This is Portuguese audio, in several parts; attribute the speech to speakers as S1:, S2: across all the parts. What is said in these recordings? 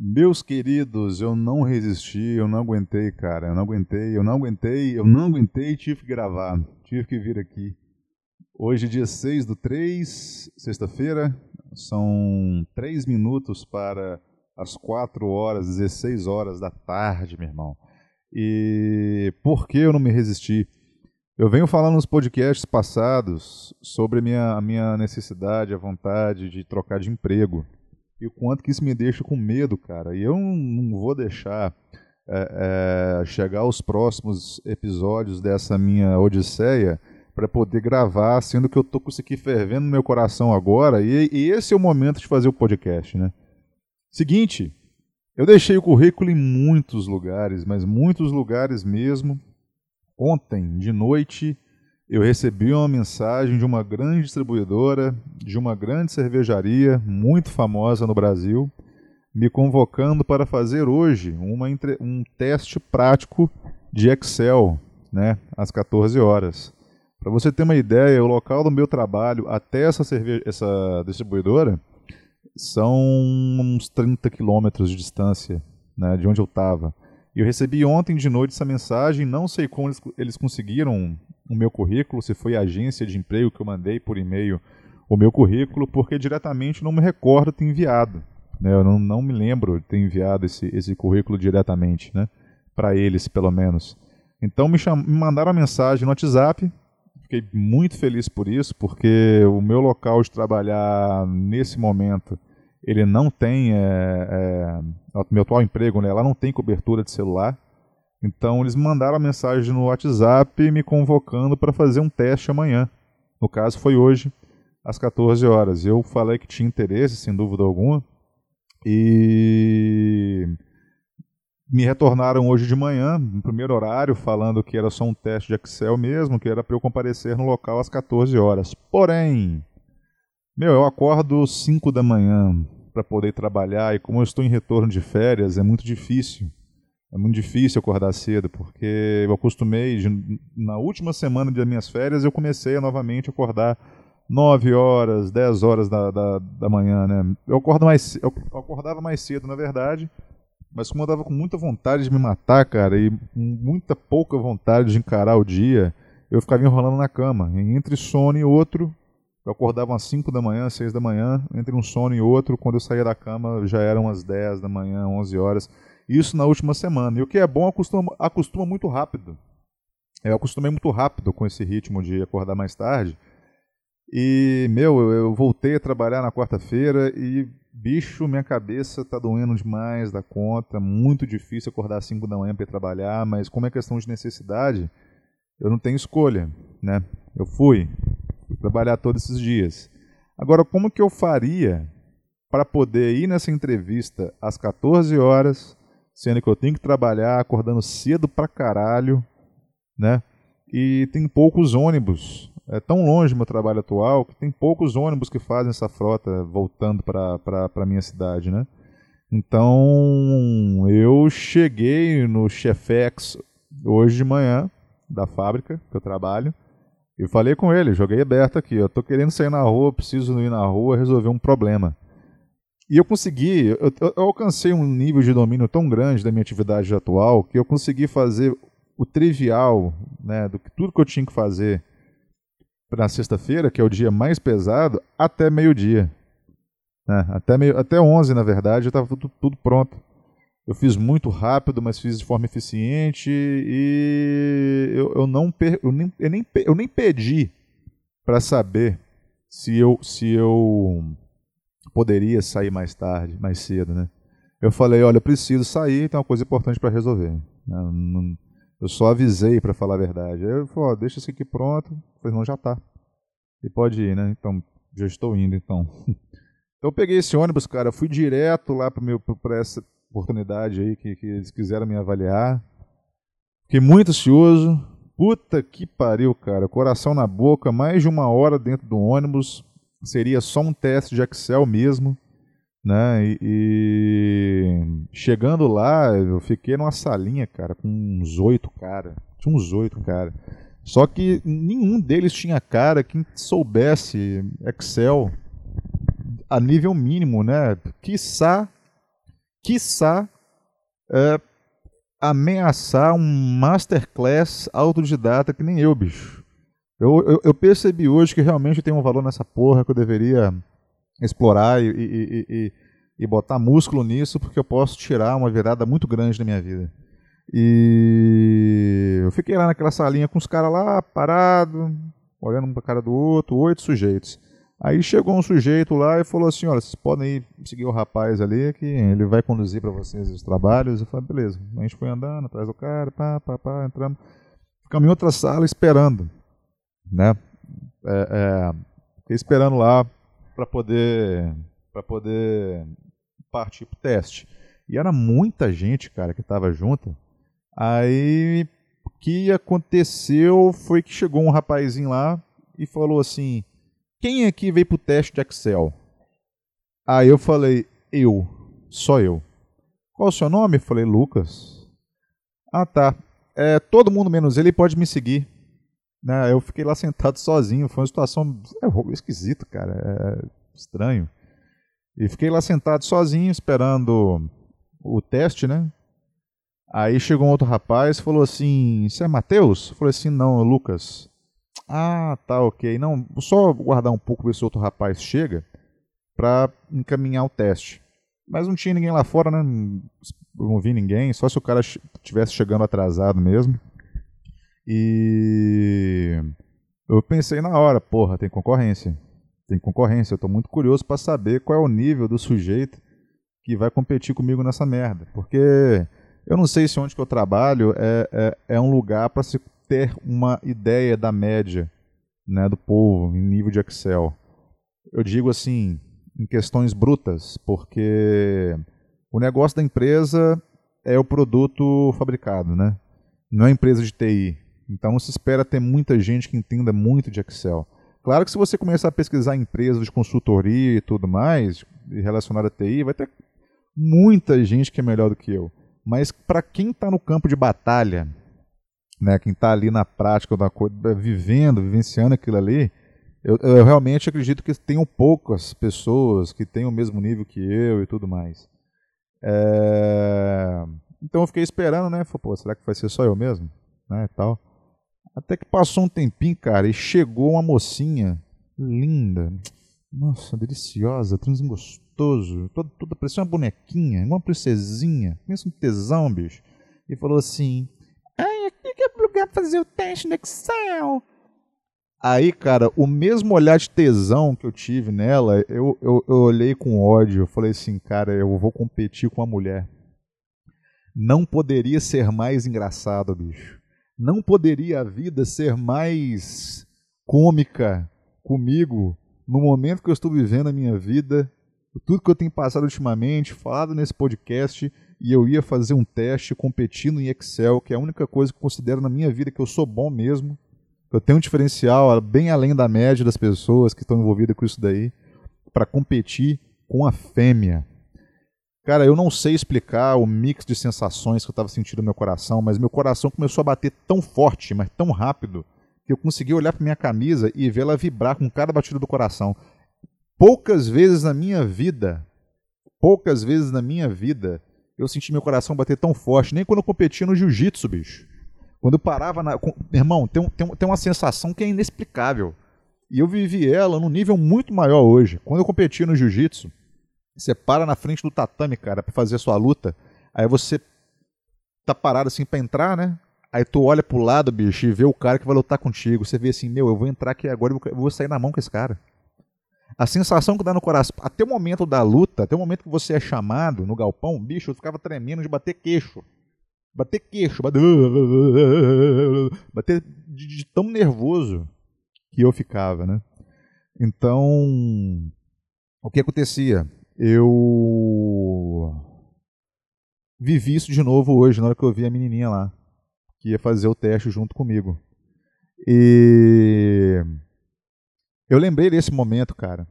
S1: Meus queridos, eu não resisti, eu não aguentei, cara. Eu não aguentei, eu não aguentei, eu não aguentei e tive que gravar. Tive que vir aqui. Hoje, dia 6 do 3, sexta-feira. São 3 minutos para as 4 horas, 16 horas da tarde, meu irmão. E por que eu não me resisti? Eu venho falando nos podcasts passados sobre a minha, a minha necessidade, a vontade de trocar de emprego e o quanto que isso me deixa com medo, cara. E eu não vou deixar é, é, chegar aos próximos episódios dessa minha odisseia para poder gravar, sendo que eu tô com isso aqui fervendo no meu coração agora, e, e, esse é o momento de fazer o podcast, né? Seguinte, eu deixei o currículo em muitos lugares, mas muitos lugares mesmo. Ontem, de noite, eu recebi uma mensagem de uma grande distribuidora, de uma grande cervejaria muito famosa no Brasil, me convocando para fazer hoje uma, um teste prático de Excel, né, às 14 horas. Para você ter uma ideia, o local do meu trabalho até essa, essa distribuidora são uns 30 quilômetros de distância né, de onde eu estava. Eu recebi ontem de noite essa mensagem, não sei como eles, eles conseguiram o meu currículo, se foi a agência de emprego que eu mandei por e-mail o meu currículo, porque diretamente não me recordo ter enviado. Né? Eu não, não me lembro de ter enviado esse, esse currículo diretamente, né? para eles pelo menos. Então me, cham... me mandaram uma mensagem no WhatsApp, fiquei muito feliz por isso, porque o meu local de trabalhar nesse momento ele não tem, é, é, meu atual emprego, né, lá não tem cobertura de celular, então eles mandaram a mensagem no WhatsApp me convocando para fazer um teste amanhã. No caso foi hoje, às 14 horas. Eu falei que tinha interesse, sem dúvida alguma, e me retornaram hoje de manhã, no primeiro horário, falando que era só um teste de Excel mesmo, que era para eu comparecer no local às 14 horas. Porém, meu, eu acordo 5 da manhã para poder trabalhar e como eu estou em retorno de férias, é muito difícil é muito difícil acordar cedo, porque eu acostumei, na última semana das minhas férias, eu comecei a novamente acordar 9 horas, 10 horas da, da, da manhã, né? Eu, acordo mais, eu acordava mais cedo, na verdade, mas como eu estava com muita vontade de me matar, cara, e muita pouca vontade de encarar o dia, eu ficava enrolando na cama. Entre sono e outro, eu acordava às 5 da manhã, 6 da manhã, entre um sono e outro, quando eu saía da cama já eram as 10 da manhã, 11 horas. Isso na última semana. E o que é bom, acostuma, acostuma muito rápido. Eu acostumei muito rápido com esse ritmo de acordar mais tarde. E, meu, eu voltei a trabalhar na quarta-feira e, bicho, minha cabeça tá doendo demais da conta. Muito difícil acordar às 5 da manhã para trabalhar, mas como é questão de necessidade, eu não tenho escolha, né? Eu fui, trabalhar todos esses dias. Agora, como que eu faria para poder ir nessa entrevista às 14 horas, sendo que eu tenho que trabalhar acordando cedo pra caralho, né? E tem poucos ônibus. É tão longe meu trabalho atual que tem poucos ônibus que fazem essa frota voltando para a minha cidade, né? Então eu cheguei no Chefex hoje de manhã da fábrica que eu trabalho e falei com ele, joguei aberto aqui, eu tô querendo sair na rua, preciso ir na rua resolver um problema. E eu consegui, eu, eu, alcancei um nível de domínio tão grande da minha atividade atual que eu consegui fazer o trivial, né, do que tudo que eu tinha que fazer para sexta-feira, que é o dia mais pesado, até meio-dia. Né, até, meio, até 11, na verdade, já estava tudo, tudo pronto. Eu fiz muito rápido, mas fiz de forma eficiente e eu, eu não per, eu nem, eu nem, eu nem pedi para saber se eu, se eu poderia sair mais tarde, mais cedo, né? Eu falei, olha, eu preciso sair, tem uma coisa importante para resolver. Eu só avisei para falar a verdade. Eu falei, deixa isso aqui pronto. Falei, não, já tá. E pode ir, né? Então, já estou indo, então. Então eu peguei esse ônibus, cara, fui direto lá para essa oportunidade aí que, que eles quiseram me avaliar. Fiquei muito ansioso. Puta que pariu, cara. Coração na boca, mais de uma hora dentro do ônibus seria só um teste de Excel mesmo. Né? E, e, chegando lá, eu fiquei numa salinha, cara, com uns oito cara. Tinha uns oito cara. Só que nenhum deles tinha cara que soubesse Excel a nível mínimo, né? Quiçá quiçá, é, ameaçar um masterclass autodidata que nem eu, bicho. Eu, eu, eu, percebi hoje que realmente tem um valor nessa porra que eu deveria explorar e, e, e, e, botar músculo nisso, porque eu posso tirar uma virada muito grande na minha vida. E eu fiquei lá naquela salinha com os caras lá, parado, olhando um pra cara do outro, oito sujeitos. Aí chegou um sujeito lá e falou assim: Olha, vocês podem ir seguir o rapaz ali, que ele vai conduzir para vocês os trabalhos. Eu falei: Beleza. A gente foi andando atrás do cara, pá, pá, pá, entramos. Ficamos em outra sala esperando. Né? É, é, fiquei esperando lá para poder, pra poder partir pro teste. E era muita gente, cara, que estava junto. Aí o que aconteceu foi que chegou um rapazinho lá e falou assim quem aqui veio pro teste de Excel? Aí eu falei, eu, só eu. Qual o seu nome? Eu falei, Lucas. Ah, tá. É, todo mundo menos ele pode me seguir. Né, eu fiquei lá sentado sozinho. Foi uma situação é, esquisita, cara. É, estranho. E fiquei lá sentado sozinho, esperando o teste, né? Aí chegou um outro rapaz falou assim: Você é Matheus? Eu falei assim: Não, é Lucas. Ah, tá, ok. Não, só guardar um pouco ver se outro rapaz chega para encaminhar o teste. Mas não tinha ninguém lá fora, né? Não vi ninguém, só se o cara estivesse chegando atrasado mesmo. E eu pensei na hora, porra, tem concorrência. Tem concorrência, eu tô muito curioso para saber qual é o nível do sujeito que vai competir comigo nessa merda. Porque eu não sei se onde que eu trabalho é, é, é um lugar para se ter uma ideia da média né, do povo em nível de Excel. Eu digo assim, em questões brutas, porque o negócio da empresa é o produto fabricado, né? Não é empresa de TI. Então se espera ter muita gente que entenda muito de Excel. Claro que se você começar a pesquisar empresas de consultoria e tudo mais, relacionada a TI, vai ter muita gente que é melhor do que eu. Mas para quem está no campo de batalha, né, quem está ali na prática da coisa, vivendo, vivenciando aquilo ali, eu, eu, realmente acredito que tenham poucas pessoas que têm o mesmo nível que eu e tudo mais. É... Então eu fiquei esperando, né? Falei, pô, será que vai ser só eu mesmo? Né, tal. Até que passou um tempinho, cara, e chegou uma mocinha linda. Nossa, deliciosa, transinho gostoso. Toda, toda parecia uma bonequinha, uma princesinha. Pensa um tesão, bicho. E falou assim: lugar fazer o teste no Excel. Aí, cara, o mesmo olhar de tesão que eu tive nela, eu, eu, eu olhei com ódio. Eu falei assim, cara, eu vou competir com a mulher. Não poderia ser mais engraçado, bicho. Não poderia a vida ser mais cômica comigo no momento que eu estou vivendo a minha vida, tudo que eu tenho passado ultimamente, falado nesse podcast e eu ia fazer um teste competindo em Excel, que é a única coisa que eu considero na minha vida que eu sou bom mesmo. Eu tenho um diferencial bem além da média das pessoas que estão envolvidas com isso daí, para competir com a fêmea. Cara, eu não sei explicar o mix de sensações que eu estava sentindo no meu coração, mas meu coração começou a bater tão forte, mas tão rápido, que eu consegui olhar para minha camisa e ver ela vibrar com cada batida do coração. Poucas vezes na minha vida, poucas vezes na minha vida, eu senti meu coração bater tão forte, nem quando eu competia no jiu-jitsu, bicho. Quando eu parava na. Com, irmão, tem, tem, tem uma sensação que é inexplicável. E eu vivi ela num nível muito maior hoje. Quando eu competia no jiu-jitsu, você para na frente do tatame, cara, para fazer a sua luta. Aí você tá parado assim para entrar, né? Aí tu olha pro lado, bicho, e vê o cara que vai lutar contigo. Você vê assim, meu, eu vou entrar aqui agora e vou sair na mão com esse cara a sensação que dá no coração, até o momento da luta, até o momento que você é chamado no galpão, bicho, eu ficava tremendo de bater queixo. Bater queixo, bater, bater de, de tão nervoso que eu ficava, né? Então, o que acontecia? Eu vivi isso de novo hoje, na hora que eu vi a menininha lá, que ia fazer o teste junto comigo. E eu lembrei desse momento, cara.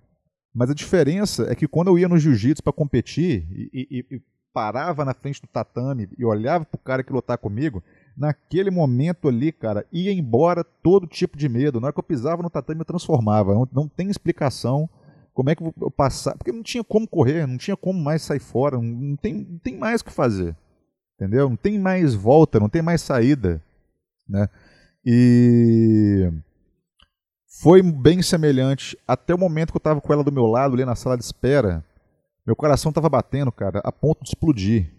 S1: Mas a diferença é que quando eu ia no jiu-jitsu para competir e, e, e, parava na frente do tatame e olhava pro cara que lutar comigo, naquele momento ali, cara, ia embora todo tipo de medo. Na hora que eu pisava no tatame, eu transformava. Não, não tem explicação Como é que eu passar? Porque não tinha como correr, não tinha como mais sair fora, não tem, não tem mais o que fazer. Entendeu? Não tem mais volta, não tem mais saída. Né? E foi bem semelhante até o momento que eu estava com ela do meu lado, ali na sala de espera. Meu coração estava batendo, cara, a ponto de explodir.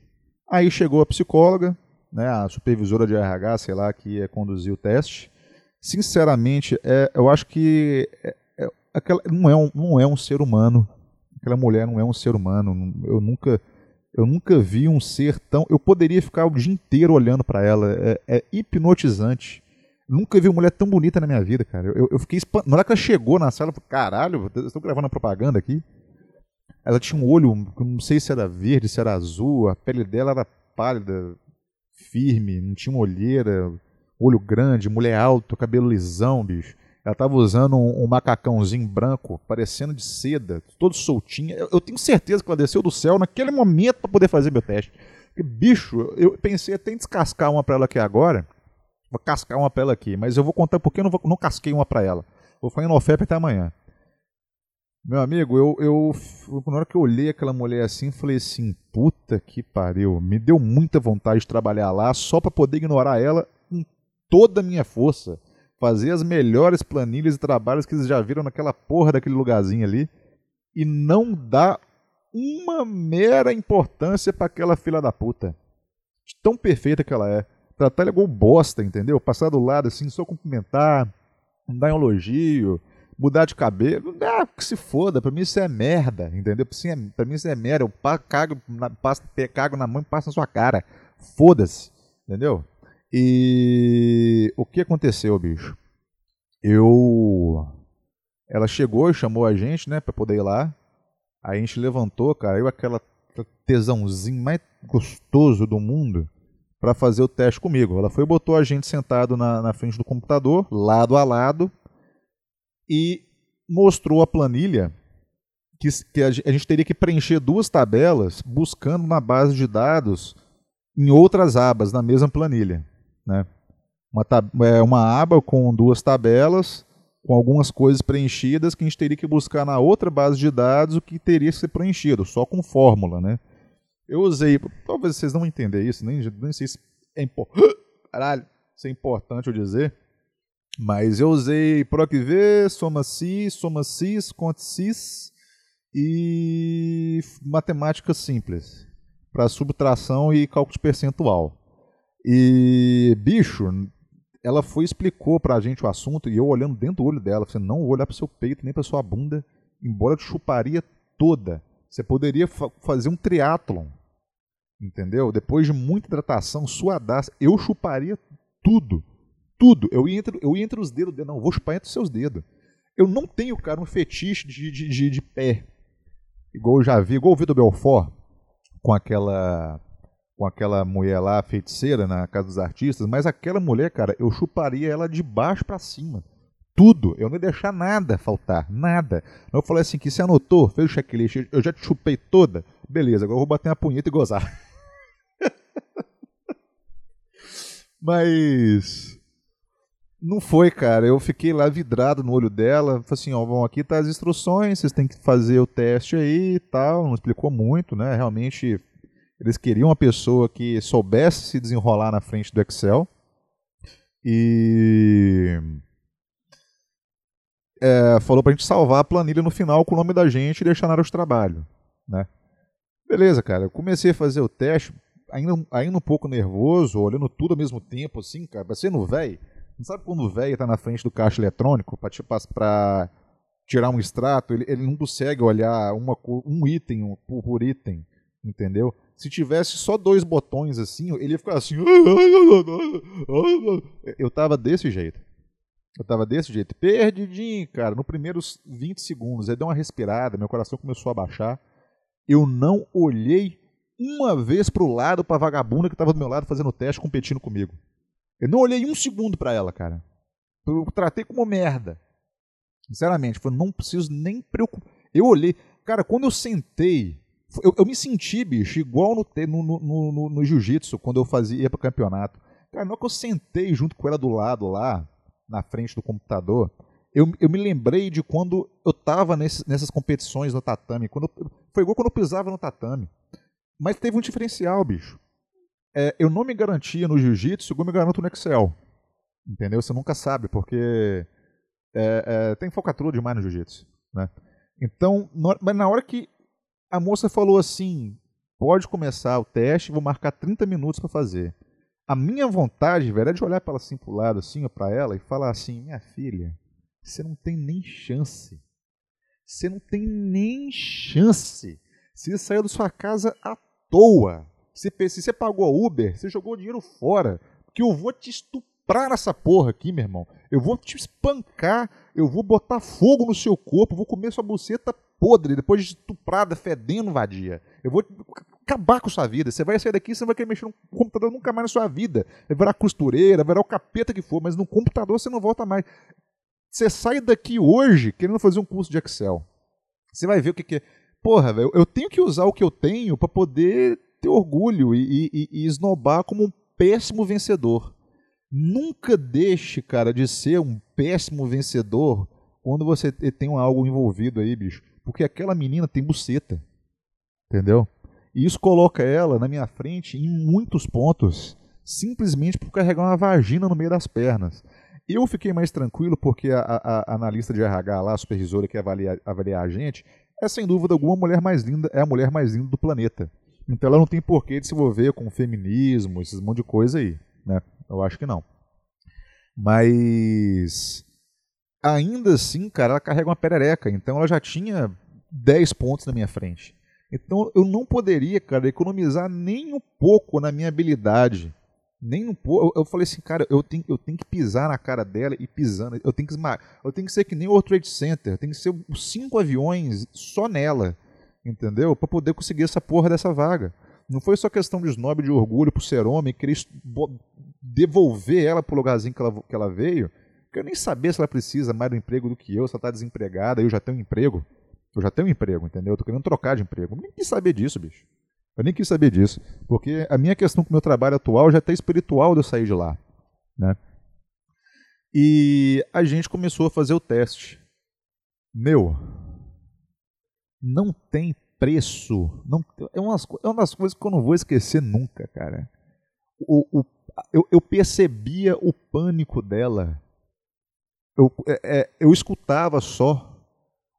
S1: Aí chegou a psicóloga, né, a supervisora de RH, sei lá, que ia conduzir o teste. Sinceramente, é, eu acho que é, é, aquela, não, é um, não é um ser humano. Aquela mulher não é um ser humano. Eu nunca, eu nunca vi um ser tão. Eu poderia ficar o dia inteiro olhando para ela. É, é, hipnotizante. Nunca vi uma mulher tão bonita na minha vida, cara. Eu, eu fiquei espantado. Na hora que ela chegou na sala, eu falei, caralho, estou gravando a propaganda aqui. Ela tinha um olho, não sei se era verde, se era azul, a pele dela era pálida, firme, não tinha uma olheira, olho grande, mulher alta, cabelo lisão, bicho. Ela tava usando um, um, macacãozinho branco, parecendo de seda, todo soltinho. Eu, eu, tenho certeza que ela desceu do céu naquele momento para poder fazer meu teste. Porque, bicho, eu pensei até em descascar uma para ela aqui agora. Vou cascar uma para ela aqui, mas eu vou contar porque eu não, vou, não casquei uma para ela. Vou ficar em oferta até amanhã. Meu amigo, eu, eu, na hora que eu olhei aquela mulher assim, falei assim, puta que pariu. Me deu muita vontade de trabalhar lá só para poder ignorar ela com toda a minha força. Fazer as melhores planilhas e trabalhos que eles já viram naquela porra daquele lugarzinho ali. E não dar uma mera importância para aquela filha da puta. Tão perfeita que ela é. Tratar ela igual bosta, entendeu? Passar do lado assim, só cumprimentar, dar um elogio mudar de cabelo, ah, que se foda, pra mim isso é merda, entendeu? Pra mim isso é merda, eu cago na, passo, cago na mão e passo na sua cara. Foda-se, entendeu? E o que aconteceu, bicho? Eu. Ela chegou e chamou a gente, né, pra poder ir lá. Aí a gente levantou, cara, eu aquela tesãozinho mais gostoso do mundo para fazer o teste comigo. Ela foi e botou a gente sentado na, na frente do computador, lado a lado, e mostrou a planilha que, que a gente teria que preencher duas tabelas buscando na base de dados em outras abas na mesma planilha. Né? Uma, é, uma aba com duas tabelas, com algumas coisas preenchidas, que a gente teria que buscar na outra base de dados o que teria que ser preenchido, só com fórmula. Né? Eu usei, talvez vocês não entendam isso, nem, nem sei se é, impor, Caralho, é importante eu dizer, mas eu usei PROC-V, soma-cis, soma-cis, conte-cis e matemática simples para subtração e cálculo de percentual. E, bicho, ela foi explicou pra gente o assunto e eu olhando dentro do olho dela, você não olhar pro seu peito nem pra sua bunda, embora te chuparia toda. Você poderia fa fazer um triatlon, entendeu? Depois de muita hidratação, suadaça, eu chuparia tudo tudo. Eu ia entre, eu ia entre os dedos dele, não, vou chupar entre os seus dedos. Eu não tenho, cara, um fetiche de, de, de, de pé. Igual eu já vi, igual o Vitor Belfort, com aquela com aquela mulher lá, feiticeira, na Casa dos Artistas, mas aquela mulher, cara, eu chuparia ela de baixo para cima. Tudo. Eu não ia deixar nada faltar. Nada. Eu falei assim, que você anotou, fez o checklist, eu já te chupei toda. Beleza, agora eu vou bater uma punheta e gozar. mas não foi, cara. Eu fiquei lá vidrado no olho dela. Falei assim, ó, bom, aqui tá as instruções, vocês têm que fazer o teste aí e tal. Não explicou muito, né? Realmente, eles queriam uma pessoa que soubesse se desenrolar na frente do Excel. E... É, falou pra gente salvar a planilha no final com o nome da gente e deixar na área de trabalho, né? Beleza, cara. Eu comecei a fazer o teste, ainda, ainda um pouco nervoso, olhando tudo ao mesmo tempo, assim, cara, parecendo velho não sabe quando o velho está na frente do caixa eletrônico para tirar um extrato, ele, ele não consegue olhar uma, um item um, por, por item, entendeu? Se tivesse só dois botões assim, ele ia ficar assim. Eu tava desse jeito. Eu tava desse jeito. Perdidinho, cara. No primeiros 20 segundos. Aí deu uma respirada, meu coração começou a baixar. Eu não olhei uma vez pro lado pra vagabunda que tava do meu lado fazendo teste, competindo comigo. Eu não olhei um segundo para ela, cara. Eu tratei como merda. Sinceramente, eu não preciso nem preocupar. Eu olhei. Cara, quando eu sentei, eu, eu me senti, bicho, igual no, no, no, no, no jiu-jitsu, quando eu fazia ia pro campeonato. Cara, na hora que eu sentei junto com ela do lado lá, na frente do computador, eu, eu me lembrei de quando eu tava nesse, nessas competições no tatame. Quando eu, foi igual quando eu pisava no tatame. Mas teve um diferencial, bicho. É, eu não me garantia no jiu-jitsu igual me garanto no Excel. Entendeu? Você nunca sabe, porque é, é, tem focatura demais no jiu-jitsu. Né? Então, mas na hora que a moça falou assim: pode começar o teste, vou marcar 30 minutos para fazer. A minha vontade, velho, é de olhar para ela assim pro lado, assim, para ela, e falar assim: minha filha, você não tem nem chance. Você não tem nem chance. Você saiu da sua casa à toa. Se, você pagou Uber, você jogou o dinheiro fora. Porque eu vou te estuprar nessa porra aqui, meu irmão. Eu vou te espancar. Eu vou botar fogo no seu corpo. Vou comer sua buceta podre, depois de estuprada, fedendo vadia. Eu vou acabar com sua vida. Você vai sair daqui, você não vai querer mexer no computador nunca mais na sua vida. Vai virar costureira, vai virar o capeta que for, mas no computador você não volta mais. Você sai daqui hoje querendo fazer um curso de Excel. Você vai ver o que, que é. Porra, velho, eu tenho que usar o que eu tenho para poder ter orgulho e, e, e esnobar como um péssimo vencedor. Nunca deixe, cara, de ser um péssimo vencedor quando você tem algo envolvido aí, bicho. Porque aquela menina tem buceta. Entendeu? E isso coloca ela na minha frente em muitos pontos, simplesmente por carregar uma vagina no meio das pernas. Eu fiquei mais tranquilo porque a, a, a analista de RH lá, a supervisora que avalia, avalia a gente, é sem dúvida alguma a mulher mais linda, é a mulher mais linda do planeta. Então ela não tem porquê de se envolver com feminismo, esses monte de coisa aí, né? Eu acho que não. Mas ainda assim, cara, ela carrega uma perereca, então ela já tinha 10 pontos na minha frente. Então eu não poderia, cara, economizar nem um pouco na minha habilidade nem um pouco. Eu, eu, falei assim, cara, eu tenho, eu tenho que pisar na cara dela e pisando. Eu tenho que esmagar. Eu tenho que ser que nem o World Trade Center. Tem que ser cinco aviões só nela. Entendeu? Para poder conseguir essa porra dessa vaga. Não foi só questão de snob, de orgulho por ser homem, querer devolver ela pro lugarzinho que ela, que ela veio. Eu nem sabia se ela precisa mais do emprego do que eu, se ela tá desempregada, eu já tenho um emprego. Eu já tenho um emprego, entendeu? Eu tô querendo trocar de emprego. Eu nem quis saber disso, bicho. Eu nem quis saber disso, porque a minha questão com o meu trabalho atual já está espiritual de eu sair de lá. Né? E a gente começou a fazer o teste. Meu, não tem preço. Não, é, umas, é uma das coisas que eu não vou esquecer nunca, cara. O, o, eu, eu percebia o pânico dela. Eu, é, é eu escutava só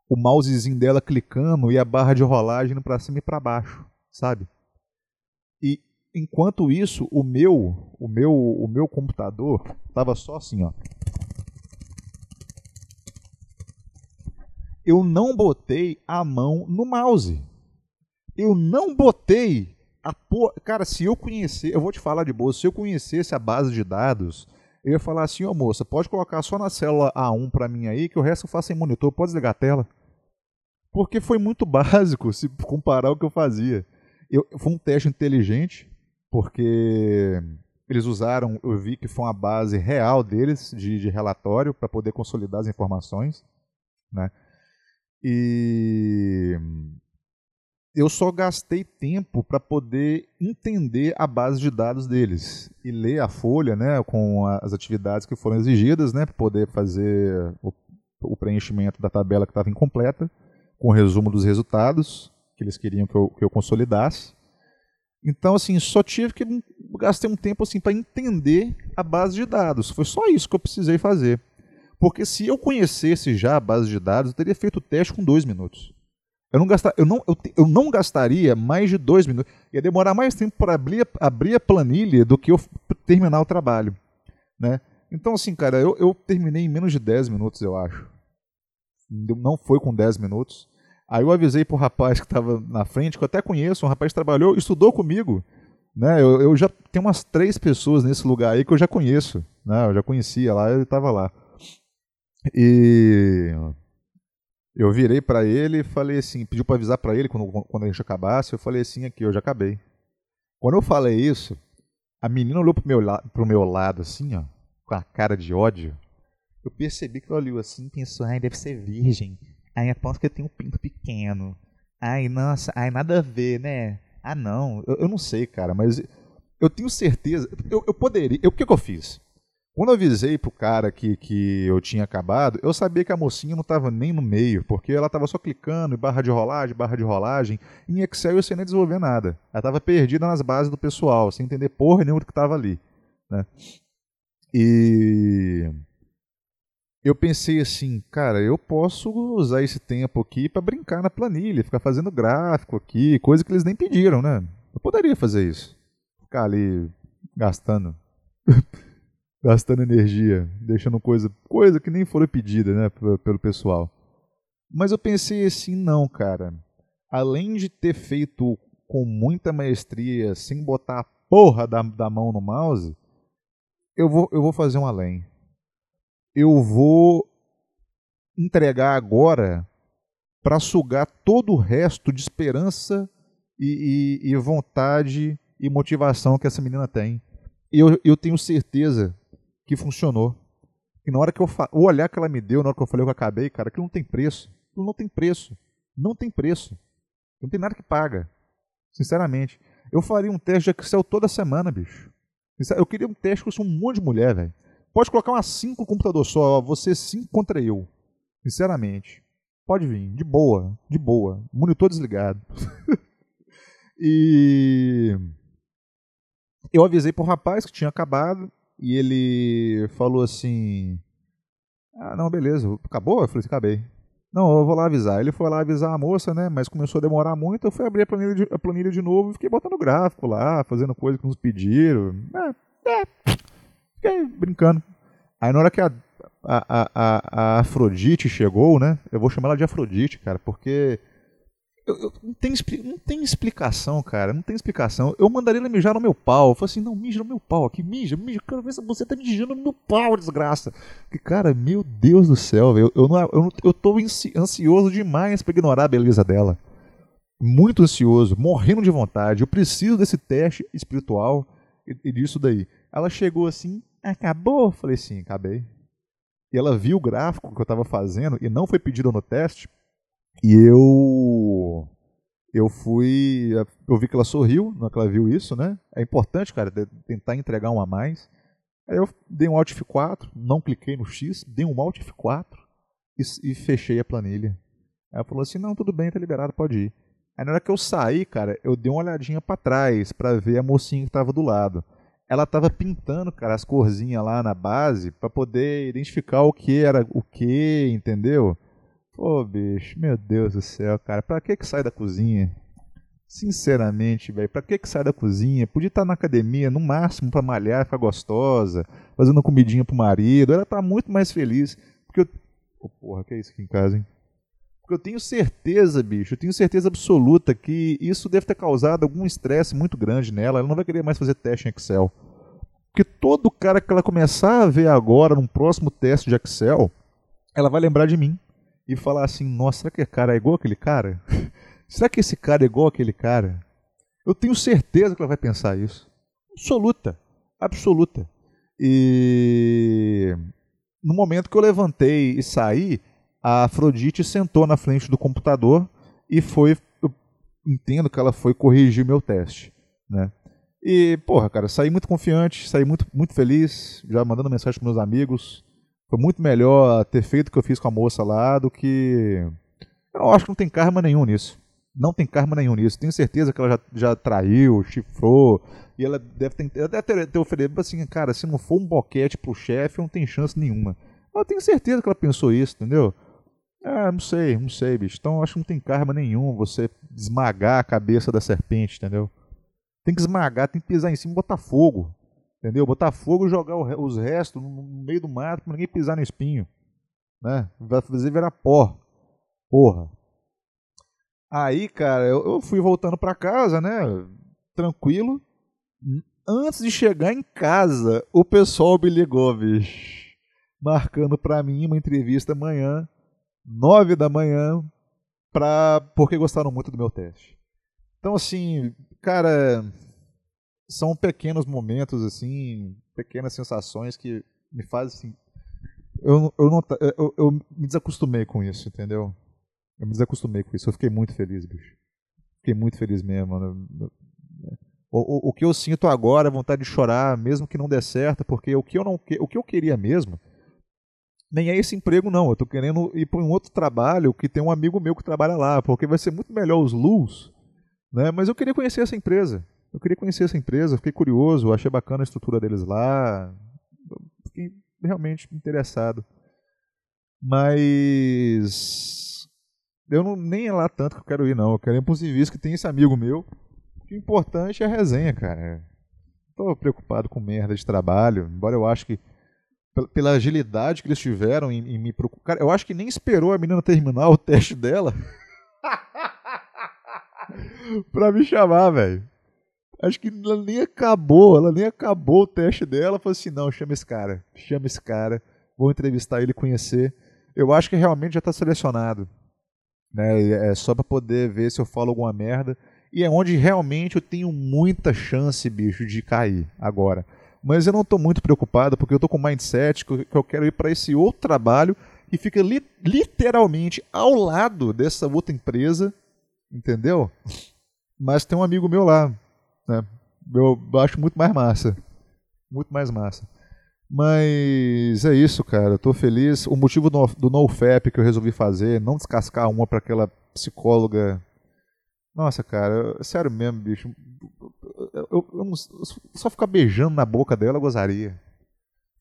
S1: o mousezinho dela clicando e a barra de rolagem para cima e para baixo sabe? E enquanto isso, o meu, o meu, o meu computador estava só assim, ó. Eu não botei a mão no mouse. Eu não botei a por... cara, se eu conhecer, eu vou te falar de boa, se eu conhecesse a base de dados, eu ia falar assim, ô moça, pode colocar só na célula A1 para mim aí, que o resto eu faço em monitor, pode desligar a tela. Porque foi muito básico se comparar o que eu fazia. Eu, foi um teste inteligente, porque eles usaram, eu vi que foi uma base real deles de, de relatório para poder consolidar as informações, né? E eu só gastei tempo para poder entender a base de dados deles e ler a folha, né, com as atividades que foram exigidas, né, para poder fazer o, o, preenchimento da tabela que estava incompleta, com o resumo dos resultados que eles queriam que eu, que eu consolidasse. Então, assim, só tive que gastei um tempo assim para entender a base de dados. Foi só isso que eu precisei fazer. Porque se eu conhecesse já a base de dados, eu teria feito o teste com dois minutos. Eu não, gastar, eu, não, eu, eu não gastaria mais de dois minutos. Ia demorar mais tempo para abrir, abrir a planilha do que eu terminar o trabalho. Né? Então, assim, cara, eu, eu terminei em menos de 10 minutos, eu acho. Não foi com 10 minutos. Aí eu avisei pro rapaz que estava na frente, que eu até conheço, um rapaz que trabalhou, estudou comigo. Né? Eu, eu já tenho umas três pessoas nesse lugar aí que eu já conheço. Né? Eu já conhecia lá, ele estava lá. E eu virei para ele e falei assim, pediu para avisar para ele quando, quando a gente acabasse, eu falei assim aqui, eu já acabei. Quando eu falei isso, a menina olhou pro meu, pro meu lado assim, ó, com a cara de ódio. Eu percebi que ela olhou assim e pensou, ai, deve ser virgem. Ai, aposto que eu tenho um pinto pequeno. Ai, nossa, ai, nada a ver, né? Ah, não, eu, eu não sei, cara, mas eu tenho certeza. Eu, eu poderia. Eu, o que, que eu fiz? Quando eu avisei pro cara que, que eu tinha acabado, eu sabia que a mocinha não estava nem no meio, porque ela estava só clicando em barra de rolagem, barra de rolagem. Em Excel eu sem nem desenvolver nada. Ela estava perdida nas bases do pessoal, sem entender porra nenhuma do que estava ali. Né? E eu pensei assim, cara, eu posso usar esse tempo aqui para brincar na planilha, ficar fazendo gráfico aqui, coisa que eles nem pediram, né? Eu poderia fazer isso. Ficar ali gastando gastando energia, deixando coisa, coisa que nem foi pedida, né, pelo pessoal. Mas eu pensei assim, não, cara. Além de ter feito com muita maestria, sem botar a porra da, da mão no mouse, eu vou, eu vou fazer um além. Eu vou entregar agora para sugar todo o resto de esperança e, e, e, vontade e motivação que essa menina tem. Eu, eu tenho certeza que funcionou. E na hora que eu o olhar que ela me deu, na hora que eu falei que eu acabei, cara, aquilo não tem preço. Aquilo não tem preço. Não tem preço. Não tem nada que paga. Sinceramente. Eu faria um teste de Excel toda semana, bicho. Eu queria um teste com um monte de mulher, velho. Pode colocar umas cinco no computador só, você cinco contra eu. Sinceramente. Pode vir, de boa, de boa. Monitor desligado. e eu avisei pro rapaz que tinha acabado e ele falou assim: Ah, não, beleza, acabou? Eu falei assim: acabei. Não, eu vou lá avisar. Ele foi lá avisar a moça, né? Mas começou a demorar muito. Eu fui abrir a planilha de, a planilha de novo e fiquei botando gráfico lá, fazendo coisa que nos pediram. É, é, fiquei brincando. Aí na hora que a, a, a, a Afrodite chegou, né? Eu vou chamar ela de Afrodite, cara, porque eu, eu, não, tem, não tem explicação, cara. Não tem explicação. Eu mandaria ele mijar no meu pau. Eu falei assim: não, mija no meu pau aqui, mija, mija. Se você tá mijando no meu pau, desgraça. Que, cara, meu Deus do céu, velho. Eu, eu, não, eu, eu tô ansioso demais pra ignorar a beleza dela. Muito ansioso, morrendo de vontade. Eu preciso desse teste espiritual e, e disso daí. Ela chegou assim: acabou? Falei assim: acabei. E ela viu o gráfico que eu tava fazendo e não foi pedido no teste e eu eu fui, eu vi que ela sorriu, na que ela viu isso, né? É importante, cara, tentar entregar um a mais. Aí eu dei um Alt F4, não cliquei no X, dei um Alt F4 e, e fechei a planilha. Ela falou assim: "Não, tudo bem, tá liberado, pode ir". Aí na hora que eu saí, cara, eu dei uma olhadinha para trás para ver a mocinha que tava do lado. Ela tava pintando, cara, as corzinhas lá na base para poder identificar o que era o que, entendeu? Pô, bicho, meu Deus do céu, cara, pra que que sai da cozinha? Sinceramente, velho, pra que que sai da cozinha? Podia estar na academia, no máximo pra malhar, ficar gostosa, fazendo comidinha pro marido, ela tá muito mais feliz. Porque eu... Oh, porra, que é isso aqui em casa, hein? Porque eu tenho certeza, bicho, eu tenho certeza absoluta que isso deve ter causado algum estresse muito grande nela, ela não vai querer mais fazer teste em Excel. Porque todo cara que ela começar a ver agora, num próximo teste de Excel, ela vai lembrar de mim e falar assim: nossa, será que esse cara é igual aquele cara? será que esse cara é igual aquele cara? Eu tenho certeza que ela vai pensar isso. Absoluta. Absoluta. E no momento que eu levantei e saí, a Afrodite sentou na frente do computador e foi. Eu entendo que ela foi corrigir meu teste. Né? E, porra, cara, saí muito confiante, saí muito, muito feliz, já mandando mensagem para meus amigos, foi muito melhor ter feito o que eu fiz com a moça lá do que. Eu acho que não tem karma nenhum nisso. Não tem karma nenhum nisso. Tenho certeza que ela já, já traiu, chifrou. E ela deve ter, ela deve ter, ter oferecido assim, cara, se não for um boquete pro chefe, não tem chance nenhuma. Eu tenho certeza que ela pensou isso, entendeu? Ah, não sei, não sei, bicho. Então acho que não tem karma nenhum você esmagar a cabeça da serpente, entendeu? Tem que esmagar, tem que pisar em cima e botar fogo. Entendeu? Botar fogo e jogar os restos no meio do mato para ninguém pisar no espinho. Né? Vai fazer virar pó. Porra. Aí, cara, eu, eu fui voltando para casa, né? Tranquilo. Antes de chegar em casa, o pessoal me ligou, bicho. Marcando para mim uma entrevista amanhã, nove da manhã, pra... porque gostaram muito do meu teste. Então, assim, cara, são pequenos momentos, assim, pequenas sensações que me fazem assim. Eu, eu, não, eu, eu me desacostumei com isso, entendeu? Eu me desacostumei com isso. Eu fiquei muito feliz, bicho. Fiquei muito feliz mesmo, mano.
S2: O, o, o, que eu sinto agora é vontade de chorar, mesmo que não dê certo, porque o que eu, não, o que eu queria mesmo nem é esse emprego, não. Eu estou querendo ir para um outro trabalho que tem um amigo meu que trabalha lá, porque vai ser muito melhor os luz, né? Mas eu queria conhecer essa empresa. Eu queria conhecer essa empresa, fiquei curioso, achei bacana a estrutura deles lá, fiquei realmente interessado. Mas eu não nem é lá tanto que eu quero ir, não. Eu quero ir para um serviço que tem esse amigo meu. O importante é a resenha, cara. Estou preocupado com merda de trabalho, embora eu acho que pela agilidade que eles tiveram em, em me procurar. Eu acho que nem esperou a menina terminar o teste dela pra me chamar, velho. Acho que ela nem acabou, ela nem acabou o teste dela. Falou assim: não, chama esse cara, chama esse cara, vou entrevistar ele, conhecer. Eu acho que realmente já está selecionado. Né? É só para poder ver se eu falo alguma merda. E é onde realmente eu tenho muita chance, bicho, de cair agora. Mas eu não estou muito preocupado porque eu estou com o mindset que eu quero ir para esse outro trabalho que fica li literalmente ao lado dessa outra empresa, entendeu? Mas tem um amigo meu lá, né? Eu acho muito mais massa. Muito mais massa. Mas é isso, cara. Tô feliz. O motivo do, do NoFap que eu resolvi fazer, não descascar uma para aquela psicóloga. Nossa, cara, sério mesmo, bicho eu, eu, eu, só ficar beijando na boca dela eu gozaria.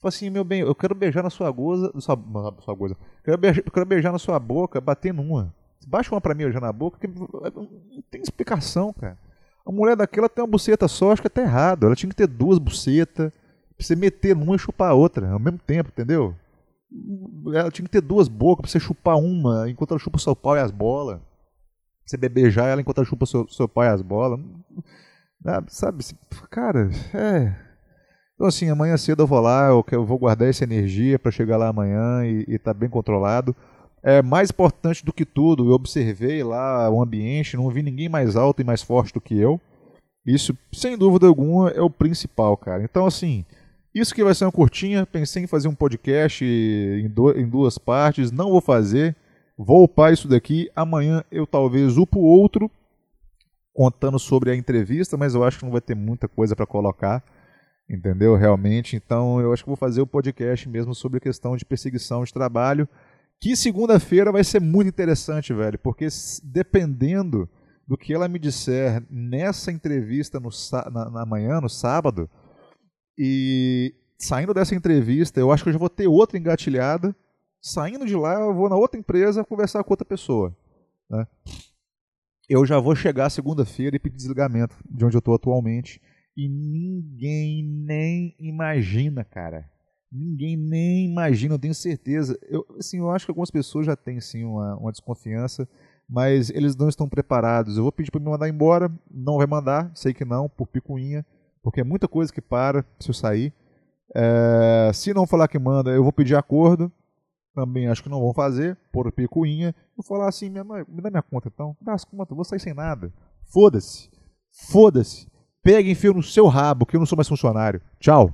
S2: Falei assim, meu bem, eu quero beijar na sua goza, sua, sua goza. Quero beijar, eu quero beijar na sua boca, bater numa. Baixa uma pra mim já na boca, que não tem explicação, cara. A mulher daquela tem uma buceta só, acho que até errado. Ela tinha que ter duas bucetas, pra você meter numa e chupar a outra ao mesmo tempo, entendeu? Ela tinha que ter duas bocas pra você chupar uma enquanto ela chupa o seu pau e as bolas. Você beijar ela enquanto ela chupa seu, seu pau e as bolas. Sabe, cara, é. Então, assim, amanhã cedo eu vou lá, eu, eu vou guardar essa energia para chegar lá amanhã e estar tá bem controlado. É mais importante do que tudo, eu observei lá o ambiente, não vi ninguém mais alto e mais forte do que eu. Isso, sem dúvida alguma, é o principal, cara. Então, assim, isso que vai ser uma curtinha. Pensei em fazer um podcast em, do, em duas partes, não vou fazer. Vou upar isso daqui. Amanhã eu talvez upo outro contando sobre a entrevista, mas eu acho que não vai ter muita coisa para colocar, entendeu? Realmente. Então eu acho que vou fazer o podcast mesmo sobre a questão de perseguição de trabalho, que segunda-feira vai ser muito interessante, velho, porque dependendo do que ela me disser nessa entrevista no, na, na manhã, no sábado, e saindo dessa entrevista, eu acho que eu já vou ter outra engatilhada. Saindo de lá, eu vou na outra empresa conversar com outra pessoa. Né? eu já vou chegar segunda-feira e pedir desligamento de onde eu estou atualmente. E ninguém nem imagina, cara. Ninguém nem imagina, eu tenho certeza. Eu, assim, eu acho que algumas pessoas já têm sim uma, uma desconfiança, mas eles não estão preparados. Eu vou pedir para me mandar embora, não vai mandar, sei que não, por picuinha, porque é muita coisa que para se eu sair. É, se não falar que manda, eu vou pedir acordo, também acho que não vão fazer, por picuinha. Vou falar assim, minha mãe, me dá minha conta então, dá as contas, vou sair sem nada. Foda-se, foda-se. Pega e enfia no seu rabo, que eu não sou mais funcionário. Tchau.